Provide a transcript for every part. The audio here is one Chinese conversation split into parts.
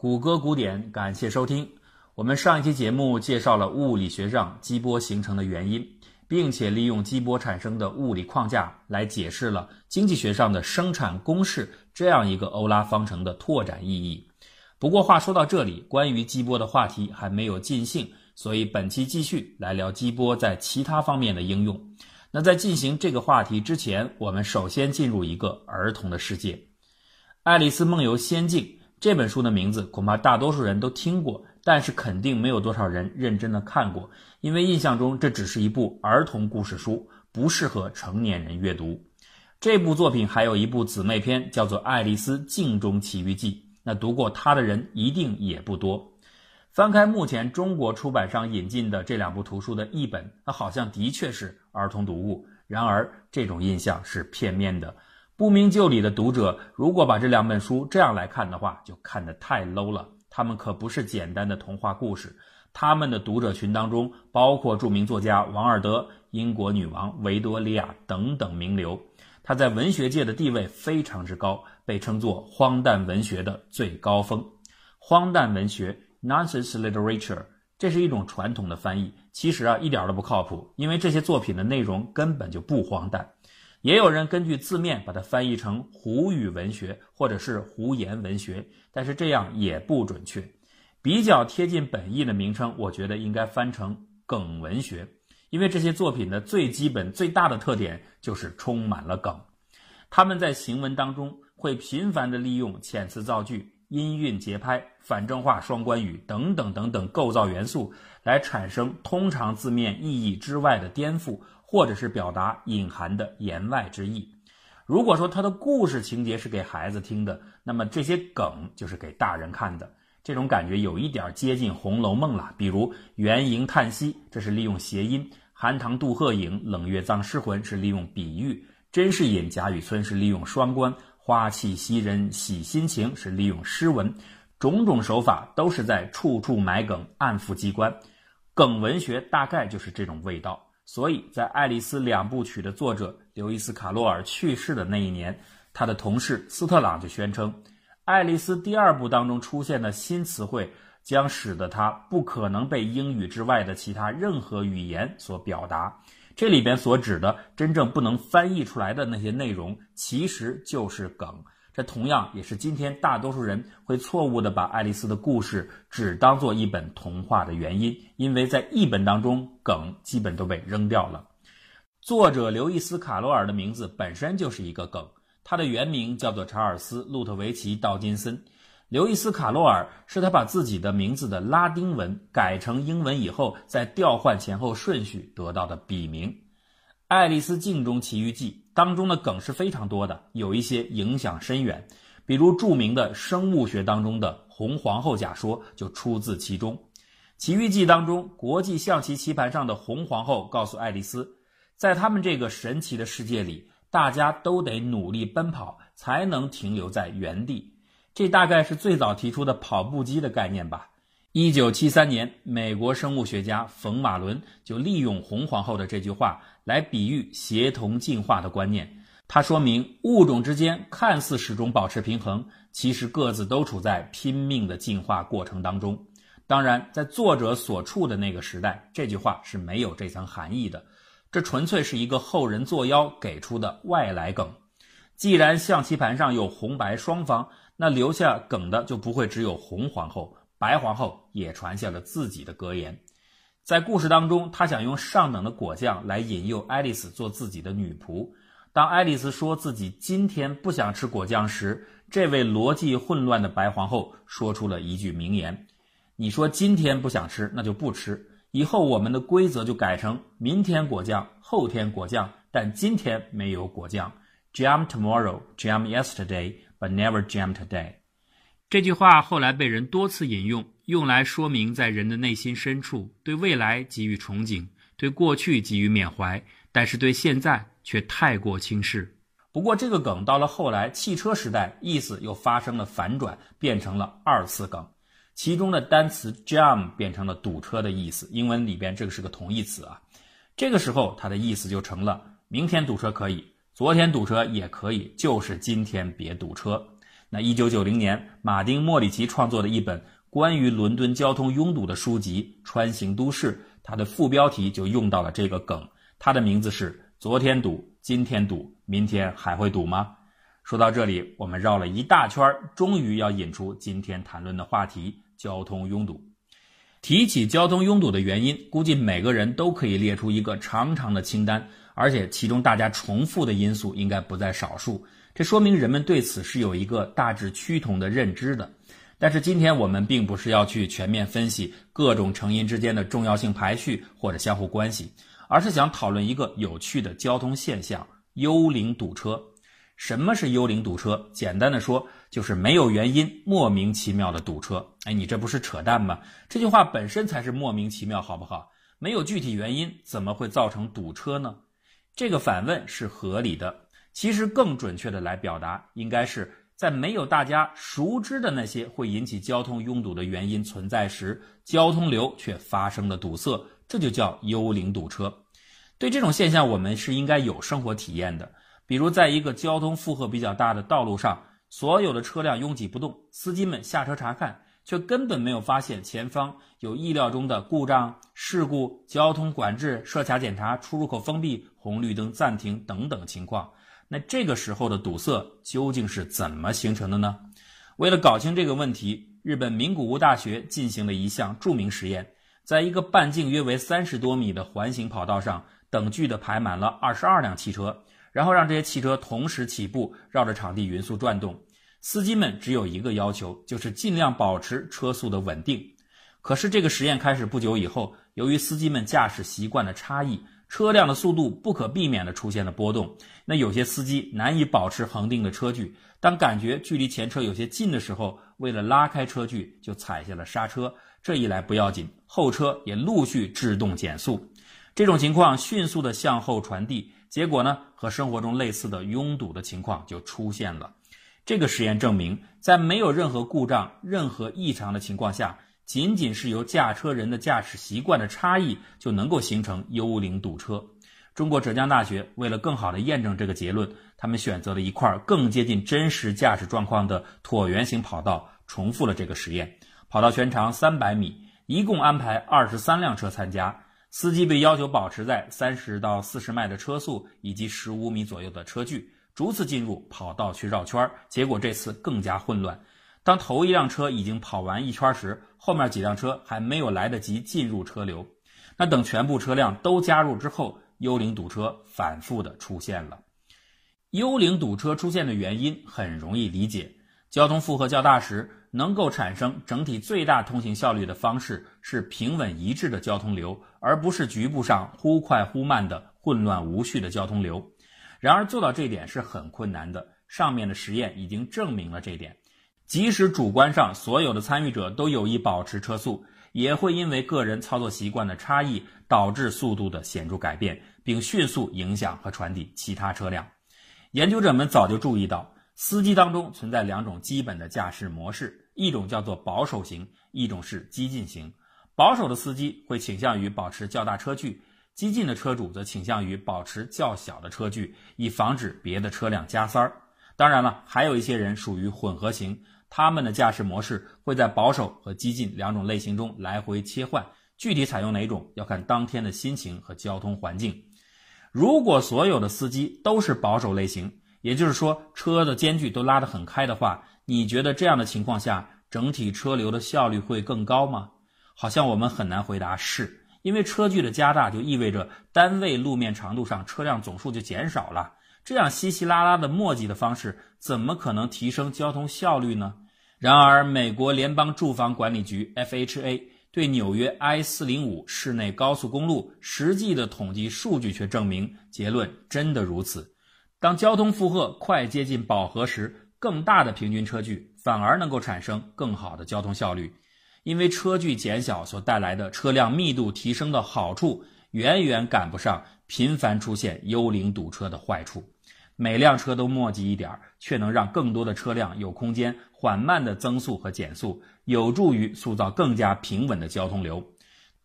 谷歌古典，感谢收听。我们上一期节目介绍了物理学上激波形成的原因，并且利用激波产生的物理框架来解释了经济学上的生产公式这样一个欧拉方程的拓展意义。不过话说到这里，关于激波的话题还没有尽兴，所以本期继续来聊激波在其他方面的应用。那在进行这个话题之前，我们首先进入一个儿童的世界，《爱丽丝梦游仙境》。这本书的名字恐怕大多数人都听过，但是肯定没有多少人认真的看过，因为印象中这只是一部儿童故事书，不适合成年人阅读。这部作品还有一部姊妹篇，叫做《爱丽丝镜中奇遇记》，那读过它的人一定也不多。翻开目前中国出版商引进的这两部图书的译本，那好像的确是儿童读物，然而这种印象是片面的。不明就里的读者，如果把这两本书这样来看的话，就看得太 low 了。他们可不是简单的童话故事，他们的读者群当中包括著名作家王尔德、英国女王维多利亚等等名流。他在文学界的地位非常之高，被称作荒诞文学的最高峰。荒诞文学 （nonsense literature） 这是一种传统的翻译，其实啊一点都不靠谱，因为这些作品的内容根本就不荒诞。也有人根据字面把它翻译成胡语文学或者是胡言文学，但是这样也不准确。比较贴近本意的名称，我觉得应该翻成梗文学，因为这些作品的最基本、最大的特点就是充满了梗。他们在行文当中会频繁地利用遣词造句、音韵节拍、反正话双关语等等等等构造元素，来产生通常字面意义之外的颠覆。或者是表达隐含的言外之意。如果说他的故事情节是给孩子听的，那么这些梗就是给大人看的。这种感觉有一点接近《红楼梦》了。比如“元迎叹息”，这是利用谐音；“寒塘渡鹤影，冷月葬尸魂”是利用比喻；“甄士隐贾雨村”是利用双关；“花气袭人喜心情”是利用诗文。种种手法都是在处处埋梗，暗伏机关。梗文学大概就是这种味道。所以在《爱丽丝》两部曲的作者刘易斯·卡洛尔去世的那一年，他的同事斯特朗就宣称，《爱丽丝》第二部当中出现的新词汇将使得它不可能被英语之外的其他任何语言所表达。这里边所指的真正不能翻译出来的那些内容，其实就是梗。这同样也是今天大多数人会错误地把爱丽丝的故事只当做一本童话的原因，因为在译本当中梗基本都被扔掉了。作者刘易斯·卡罗尔的名字本身就是一个梗，他的原名叫做查尔斯·路特维奇·道金森。刘易斯·卡罗尔是他把自己的名字的拉丁文改成英文以后，在调换前后顺序得到的笔名。《爱丽丝镜中奇遇记》当中的梗是非常多的，有一些影响深远，比如著名的生物学当中的红皇后假说就出自其中。《奇遇记》当中，国际象棋棋盘上的红皇后告诉爱丽丝，在他们这个神奇的世界里，大家都得努力奔跑才能停留在原地。这大概是最早提出的跑步机的概念吧。一九七三年，美国生物学家冯·马伦就利用红皇后的这句话来比喻协同进化的观念。他说明物种之间看似始终保持平衡，其实各自都处在拼命的进化过程当中。当然，在作者所处的那个时代，这句话是没有这层含义的。这纯粹是一个后人作妖给出的外来梗。既然象棋盘上有红白双方，那留下梗的就不会只有红皇后。白皇后也传下了自己的格言，在故事当中，她想用上等的果酱来引诱爱丽丝做自己的女仆。当爱丽丝说自己今天不想吃果酱时，这位逻辑混乱的白皇后说出了一句名言：“你说今天不想吃，那就不吃。以后我们的规则就改成明天果酱，后天果酱，但今天没有果酱。Jam tomorrow, jam yesterday, but never jam today。”这句话后来被人多次引用，用来说明在人的内心深处对未来给予憧憬，对过去给予缅怀，但是对现在却太过轻视。不过，这个梗到了后来汽车时代，意思又发生了反转，变成了二次梗。其中的单词 jam 变成了堵车的意思，英文里边这个是个同义词啊。这个时候，它的意思就成了：明天堵车可以，昨天堵车也可以，就是今天别堵车。那一九九零年，马丁·莫里奇创作的一本关于伦敦交通拥堵的书籍《穿行都市》，它的副标题就用到了这个梗，它的名字是“昨天堵，今天堵，明天还会堵吗？”说到这里，我们绕了一大圈，终于要引出今天谈论的话题——交通拥堵。提起交通拥堵的原因，估计每个人都可以列出一个长长的清单，而且其中大家重复的因素应该不在少数。这说明人们对此是有一个大致趋同的认知的。但是今天我们并不是要去全面分析各种成因之间的重要性排序或者相互关系，而是想讨论一个有趣的交通现象——幽灵堵车。什么是幽灵堵车？简单的说，就是没有原因、莫名其妙的堵车。哎，你这不是扯淡吗？这句话本身才是莫名其妙，好不好？没有具体原因，怎么会造成堵车呢？这个反问是合理的。其实更准确的来表达，应该是在没有大家熟知的那些会引起交通拥堵的原因存在时，交通流却发生了堵塞，这就叫幽灵堵车。对这种现象，我们是应该有生活体验的。比如，在一个交通负荷比较大的道路上，所有的车辆拥挤不动，司机们下车查看，却根本没有发现前方有意料中的故障、事故、交通管制、设卡检查、出入口封闭、红绿灯暂停等等情况。那这个时候的堵塞究竟是怎么形成的呢？为了搞清这个问题，日本名古屋大学进行了一项著名实验，在一个半径约为三十多米的环形跑道上，等距的排满了二十二辆汽车。然后让这些汽车同时起步，绕着场地匀速转动。司机们只有一个要求，就是尽量保持车速的稳定。可是这个实验开始不久以后，由于司机们驾驶习惯的差异，车辆的速度不可避免地出现了波动。那有些司机难以保持恒定的车距，当感觉距离前车有些近的时候，为了拉开车距，就踩下了刹车。这一来不要紧，后车也陆续制动减速。这种情况迅速地向后传递。结果呢，和生活中类似的拥堵的情况就出现了。这个实验证明，在没有任何故障、任何异常的情况下，仅仅是由驾车人的驾驶习惯的差异，就能够形成幽灵堵车。中国浙江大学为了更好地验证这个结论，他们选择了一块更接近真实驾驶状况的椭圆形跑道，重复了这个实验。跑道全长三百米，一共安排二十三辆车参加。司机被要求保持在三十到四十迈的车速以及十五米左右的车距，逐次进入跑道去绕圈。结果这次更加混乱。当头一辆车已经跑完一圈时，后面几辆车还没有来得及进入车流。那等全部车辆都加入之后，幽灵堵车反复的出现了。幽灵堵车出现的原因很容易理解，交通负荷较大时。能够产生整体最大通行效率的方式是平稳一致的交通流，而不是局部上忽快忽慢的混乱无序的交通流。然而做到这点是很困难的。上面的实验已经证明了这点。即使主观上所有的参与者都有意保持车速，也会因为个人操作习惯的差异导致速度的显著改变，并迅速影响和传递其他车辆。研究者们早就注意到。司机当中存在两种基本的驾驶模式，一种叫做保守型，一种是激进型。保守的司机会倾向于保持较大车距，激进的车主则倾向于保持较小的车距，以防止别的车辆加塞儿。当然了，还有一些人属于混合型，他们的驾驶模式会在保守和激进两种类型中来回切换，具体采用哪种要看当天的心情和交通环境。如果所有的司机都是保守类型，也就是说，车的间距都拉得很开的话，你觉得这样的情况下，整体车流的效率会更高吗？好像我们很难回答是，因为车距的加大就意味着单位路面长度上车辆总数就减少了。这样稀稀拉拉的墨迹的方式，怎么可能提升交通效率呢？然而，美国联邦住房管理局 （FHA） 对纽约 I 四零五市内高速公路实际的统计数据却证明，结论真的如此。当交通负荷快接近饱和时，更大的平均车距反而能够产生更好的交通效率，因为车距减小所带来的车辆密度提升的好处，远远赶不上频繁出现幽灵堵车的坏处。每辆车都墨迹一点，却能让更多的车辆有空间缓慢的增速和减速，有助于塑造更加平稳的交通流。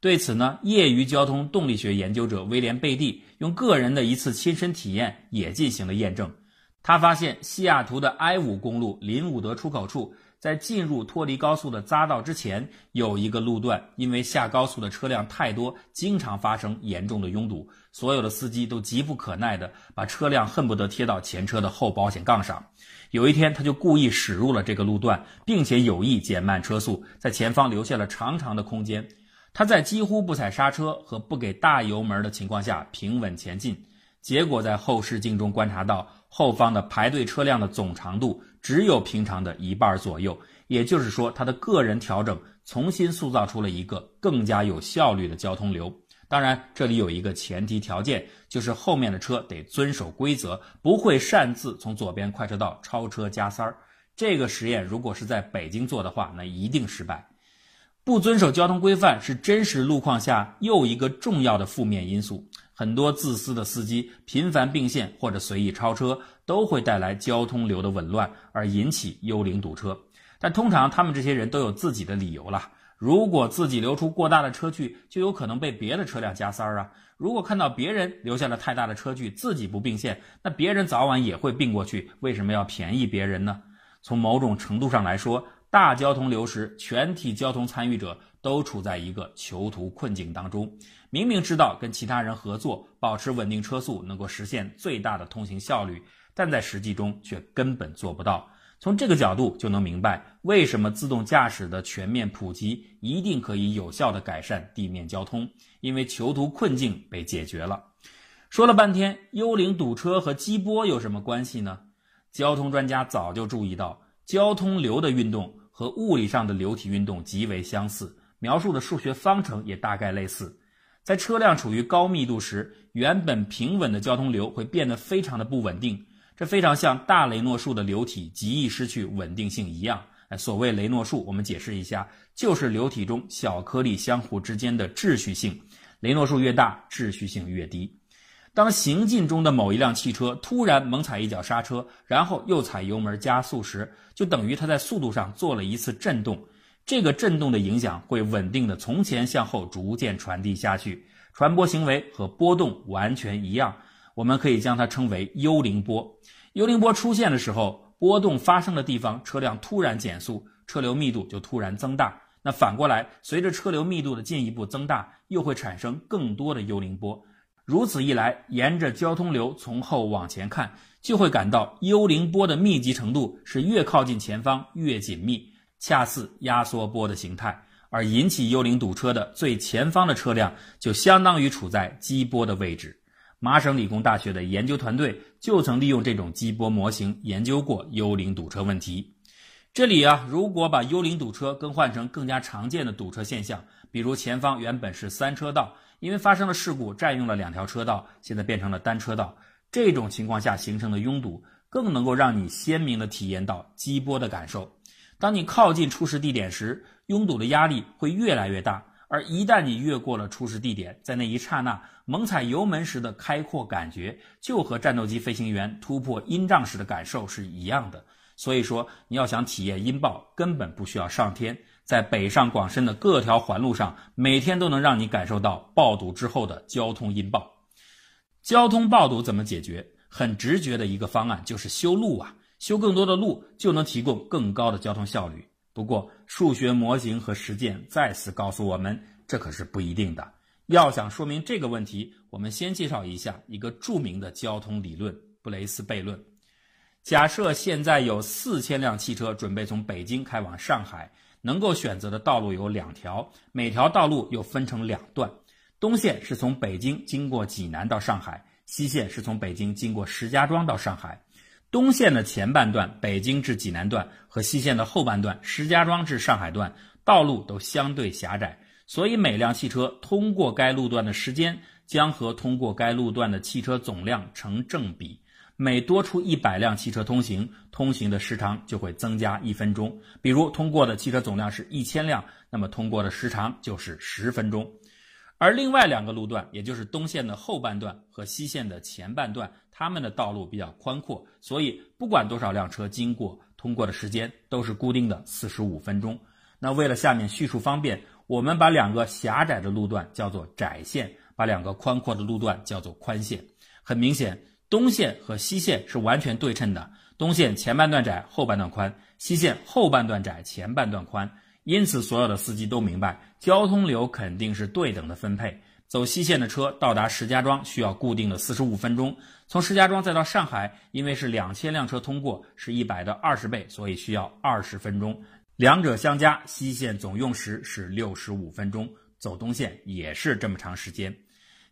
对此呢，业余交通动力学研究者威廉贝蒂用个人的一次亲身体验也进行了验证。他发现西雅图的 I 五公路林伍德出口处，在进入脱离高速的匝道之前，有一个路段，因为下高速的车辆太多，经常发生严重的拥堵。所有的司机都急不可耐地把车辆恨不得贴到前车的后保险杠上。有一天，他就故意驶入了这个路段，并且有意减慢车速，在前方留下了长长的空间。他在几乎不踩刹车和不给大油门的情况下平稳前进。结果在后视镜中观察到，后方的排队车辆的总长度只有平常的一半左右，也就是说，他的个人调整重新塑造出了一个更加有效率的交通流。当然，这里有一个前提条件，就是后面的车得遵守规则，不会擅自从左边快车道超车加塞儿。这个实验如果是在北京做的话，那一定失败。不遵守交通规范是真实路况下又一个重要的负面因素。很多自私的司机频繁并线或者随意超车，都会带来交通流的紊乱，而引起幽灵堵车。但通常他们这些人都有自己的理由了。如果自己留出过大的车距，就有可能被别的车辆加塞儿啊。如果看到别人留下了太大的车距，自己不并线，那别人早晚也会并过去。为什么要便宜别人呢？从某种程度上来说，大交通流时，全体交通参与者都处在一个囚徒困境当中。明明知道跟其他人合作，保持稳定车速能够实现最大的通行效率，但在实际中却根本做不到。从这个角度就能明白，为什么自动驾驶的全面普及一定可以有效地改善地面交通，因为囚徒困境被解决了。说了半天，幽灵堵车和激波有什么关系呢？交通专家早就注意到，交通流的运动和物理上的流体运动极为相似，描述的数学方程也大概类似。在车辆处于高密度时，原本平稳的交通流会变得非常的不稳定，这非常像大雷诺数的流体极易失去稳定性一样。哎，所谓雷诺数，我们解释一下，就是流体中小颗粒相互之间的秩序性，雷诺数越大，秩序性越低。当行进中的某一辆汽车突然猛踩一脚刹车，然后又踩油门加速时，就等于它在速度上做了一次震动。这个震动的影响会稳定的从前向后逐渐传递下去，传播行为和波动完全一样，我们可以将它称为幽灵波。幽灵波出现的时候，波动发生的地方车辆突然减速，车流密度就突然增大。那反过来，随着车流密度的进一步增大，又会产生更多的幽灵波。如此一来，沿着交通流从后往前看，就会感到幽灵波的密集程度是越靠近前方越紧密。恰似压缩波的形态，而引起幽灵堵车的最前方的车辆就相当于处在激波的位置。麻省理工大学的研究团队就曾利用这种激波模型研究过幽灵堵车问题。这里啊，如果把幽灵堵车更换成更加常见的堵车现象，比如前方原本是三车道，因为发生了事故占用了两条车道，现在变成了单车道，这种情况下形成的拥堵，更能够让你鲜明地体验到激波的感受。当你靠近出事地点时，拥堵的压力会越来越大，而一旦你越过了出事地点，在那一刹那猛踩油门时的开阔感觉，就和战斗机飞行员突破音障时的感受是一样的。所以说，你要想体验音爆，根本不需要上天，在北上广深的各条环路上，每天都能让你感受到爆堵之后的交通音爆。交通爆堵怎么解决？很直觉的一个方案就是修路啊。修更多的路就能提供更高的交通效率。不过，数学模型和实践再次告诉我们，这可是不一定的。要想说明这个问题，我们先介绍一下一个著名的交通理论——布雷斯悖论。假设现在有四千辆汽车准备从北京开往上海，能够选择的道路有两条，每条道路又分成两段。东线是从北京经过济南到上海，西线是从北京经过石家庄到上海。东线的前半段北京至济南段和西线的后半段石家庄至上海段道路都相对狭窄，所以每辆汽车通过该路段的时间将和通过该路段的汽车总量成正比。每多出一百辆汽车通行，通行的时长就会增加一分钟。比如通过的汽车总量是一千辆，那么通过的时长就是十分钟。而另外两个路段，也就是东线的后半段和西线的前半段。它们的道路比较宽阔，所以不管多少辆车经过，通过的时间都是固定的四十五分钟。那为了下面叙述方便，我们把两个狭窄的路段叫做窄线，把两个宽阔的路段叫做宽线。很明显，东线和西线是完全对称的，东线前半段窄，后半段宽；西线后半段窄，前半段宽。因此，所有的司机都明白，交通流肯定是对等的分配。走西线的车到达石家庄需要固定的四十五分钟，从石家庄再到上海，因为是两千辆车通过，是一百的二十倍，所以需要二十分钟。两者相加，西线总用时是六十五分钟，走东线也是这么长时间。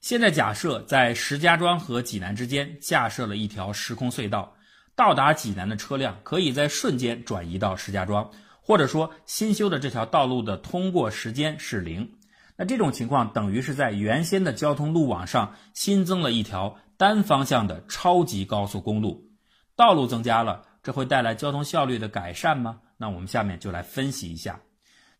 现在假设在石家庄和济南之间架设了一条时空隧道，到达济南的车辆可以在瞬间转移到石家庄。或者说，新修的这条道路的通过时间是零，那这种情况等于是在原先的交通路网上新增了一条单方向的超级高速公路。道路增加了，这会带来交通效率的改善吗？那我们下面就来分析一下。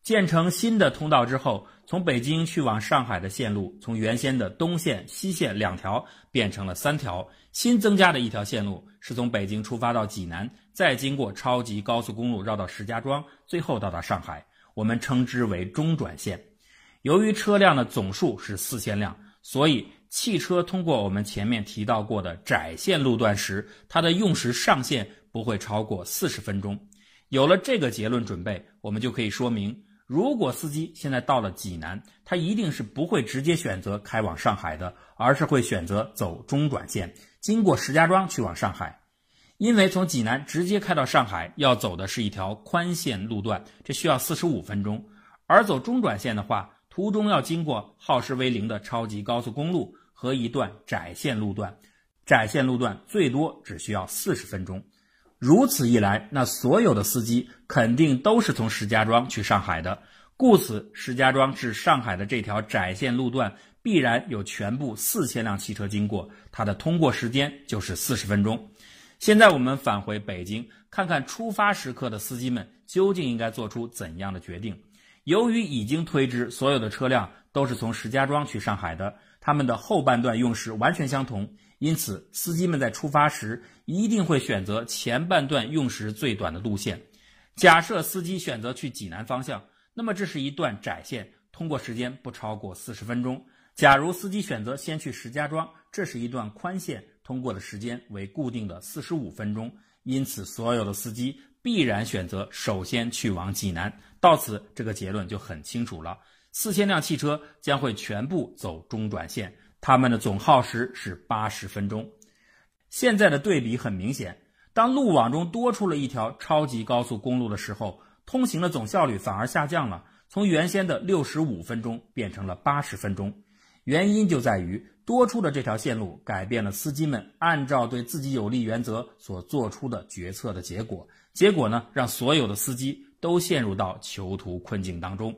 建成新的通道之后，从北京去往上海的线路从原先的东线、西线两条变成了三条。新增加的一条线路是从北京出发到济南，再经过超级高速公路绕到石家庄，最后到达上海。我们称之为中转线。由于车辆的总数是四千辆，所以汽车通过我们前面提到过的窄线路段时，它的用时上限不会超过四十分钟。有了这个结论准备，我们就可以说明。如果司机现在到了济南，他一定是不会直接选择开往上海的，而是会选择走中转线，经过石家庄去往上海。因为从济南直接开到上海要走的是一条宽线路段，这需要四十五分钟；而走中转线的话，途中要经过耗时为零的超级高速公路和一段窄线路段，窄线路段最多只需要四十分钟。如此一来，那所有的司机肯定都是从石家庄去上海的，故此石家庄至上海的这条窄线路段必然有全部四千辆汽车经过，它的通过时间就是四十分钟。现在我们返回北京，看看出发时刻的司机们究竟应该做出怎样的决定。由于已经推知所有的车辆都是从石家庄去上海的，他们的后半段用时完全相同。因此，司机们在出发时一定会选择前半段用时最短的路线。假设司机选择去济南方向，那么这是一段窄线，通过时间不超过四十分钟。假如司机选择先去石家庄，这是一段宽线，通过的时间为固定的四十五分钟。因此，所有的司机必然选择首先去往济南。到此，这个结论就很清楚了：四千辆汽车将会全部走中转线。他们的总耗时是八十分钟。现在的对比很明显，当路网中多出了一条超级高速公路的时候，通行的总效率反而下降了，从原先的六十五分钟变成了八十分钟。原因就在于多出的这条线路改变了司机们按照对自己有利原则所做出的决策的结果。结果呢，让所有的司机都陷入到囚徒困境当中。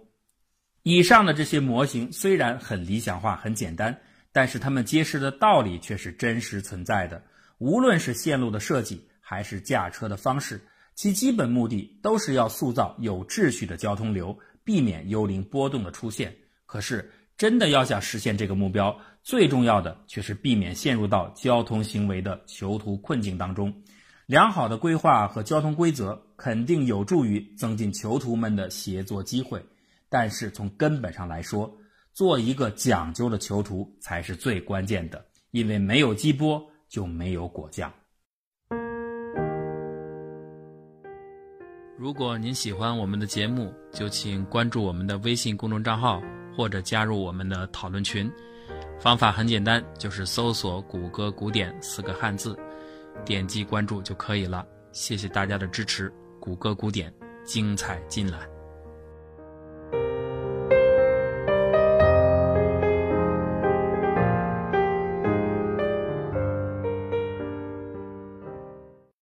以上的这些模型虽然很理想化、很简单。但是他们揭示的道理却是真实存在的。无论是线路的设计，还是驾车的方式，其基本目的都是要塑造有秩序的交通流，避免幽灵波动的出现。可是，真的要想实现这个目标，最重要的却是避免陷入到交通行为的囚徒困境当中。良好的规划和交通规则肯定有助于增进囚徒们的协作机会，但是从根本上来说，做一个讲究的囚徒才是最关键的，因为没有鸡波就没有果酱。如果您喜欢我们的节目，就请关注我们的微信公众账号或者加入我们的讨论群。方法很简单，就是搜索“谷歌古典”四个汉字，点击关注就可以了。谢谢大家的支持，谷歌古典精彩尽览。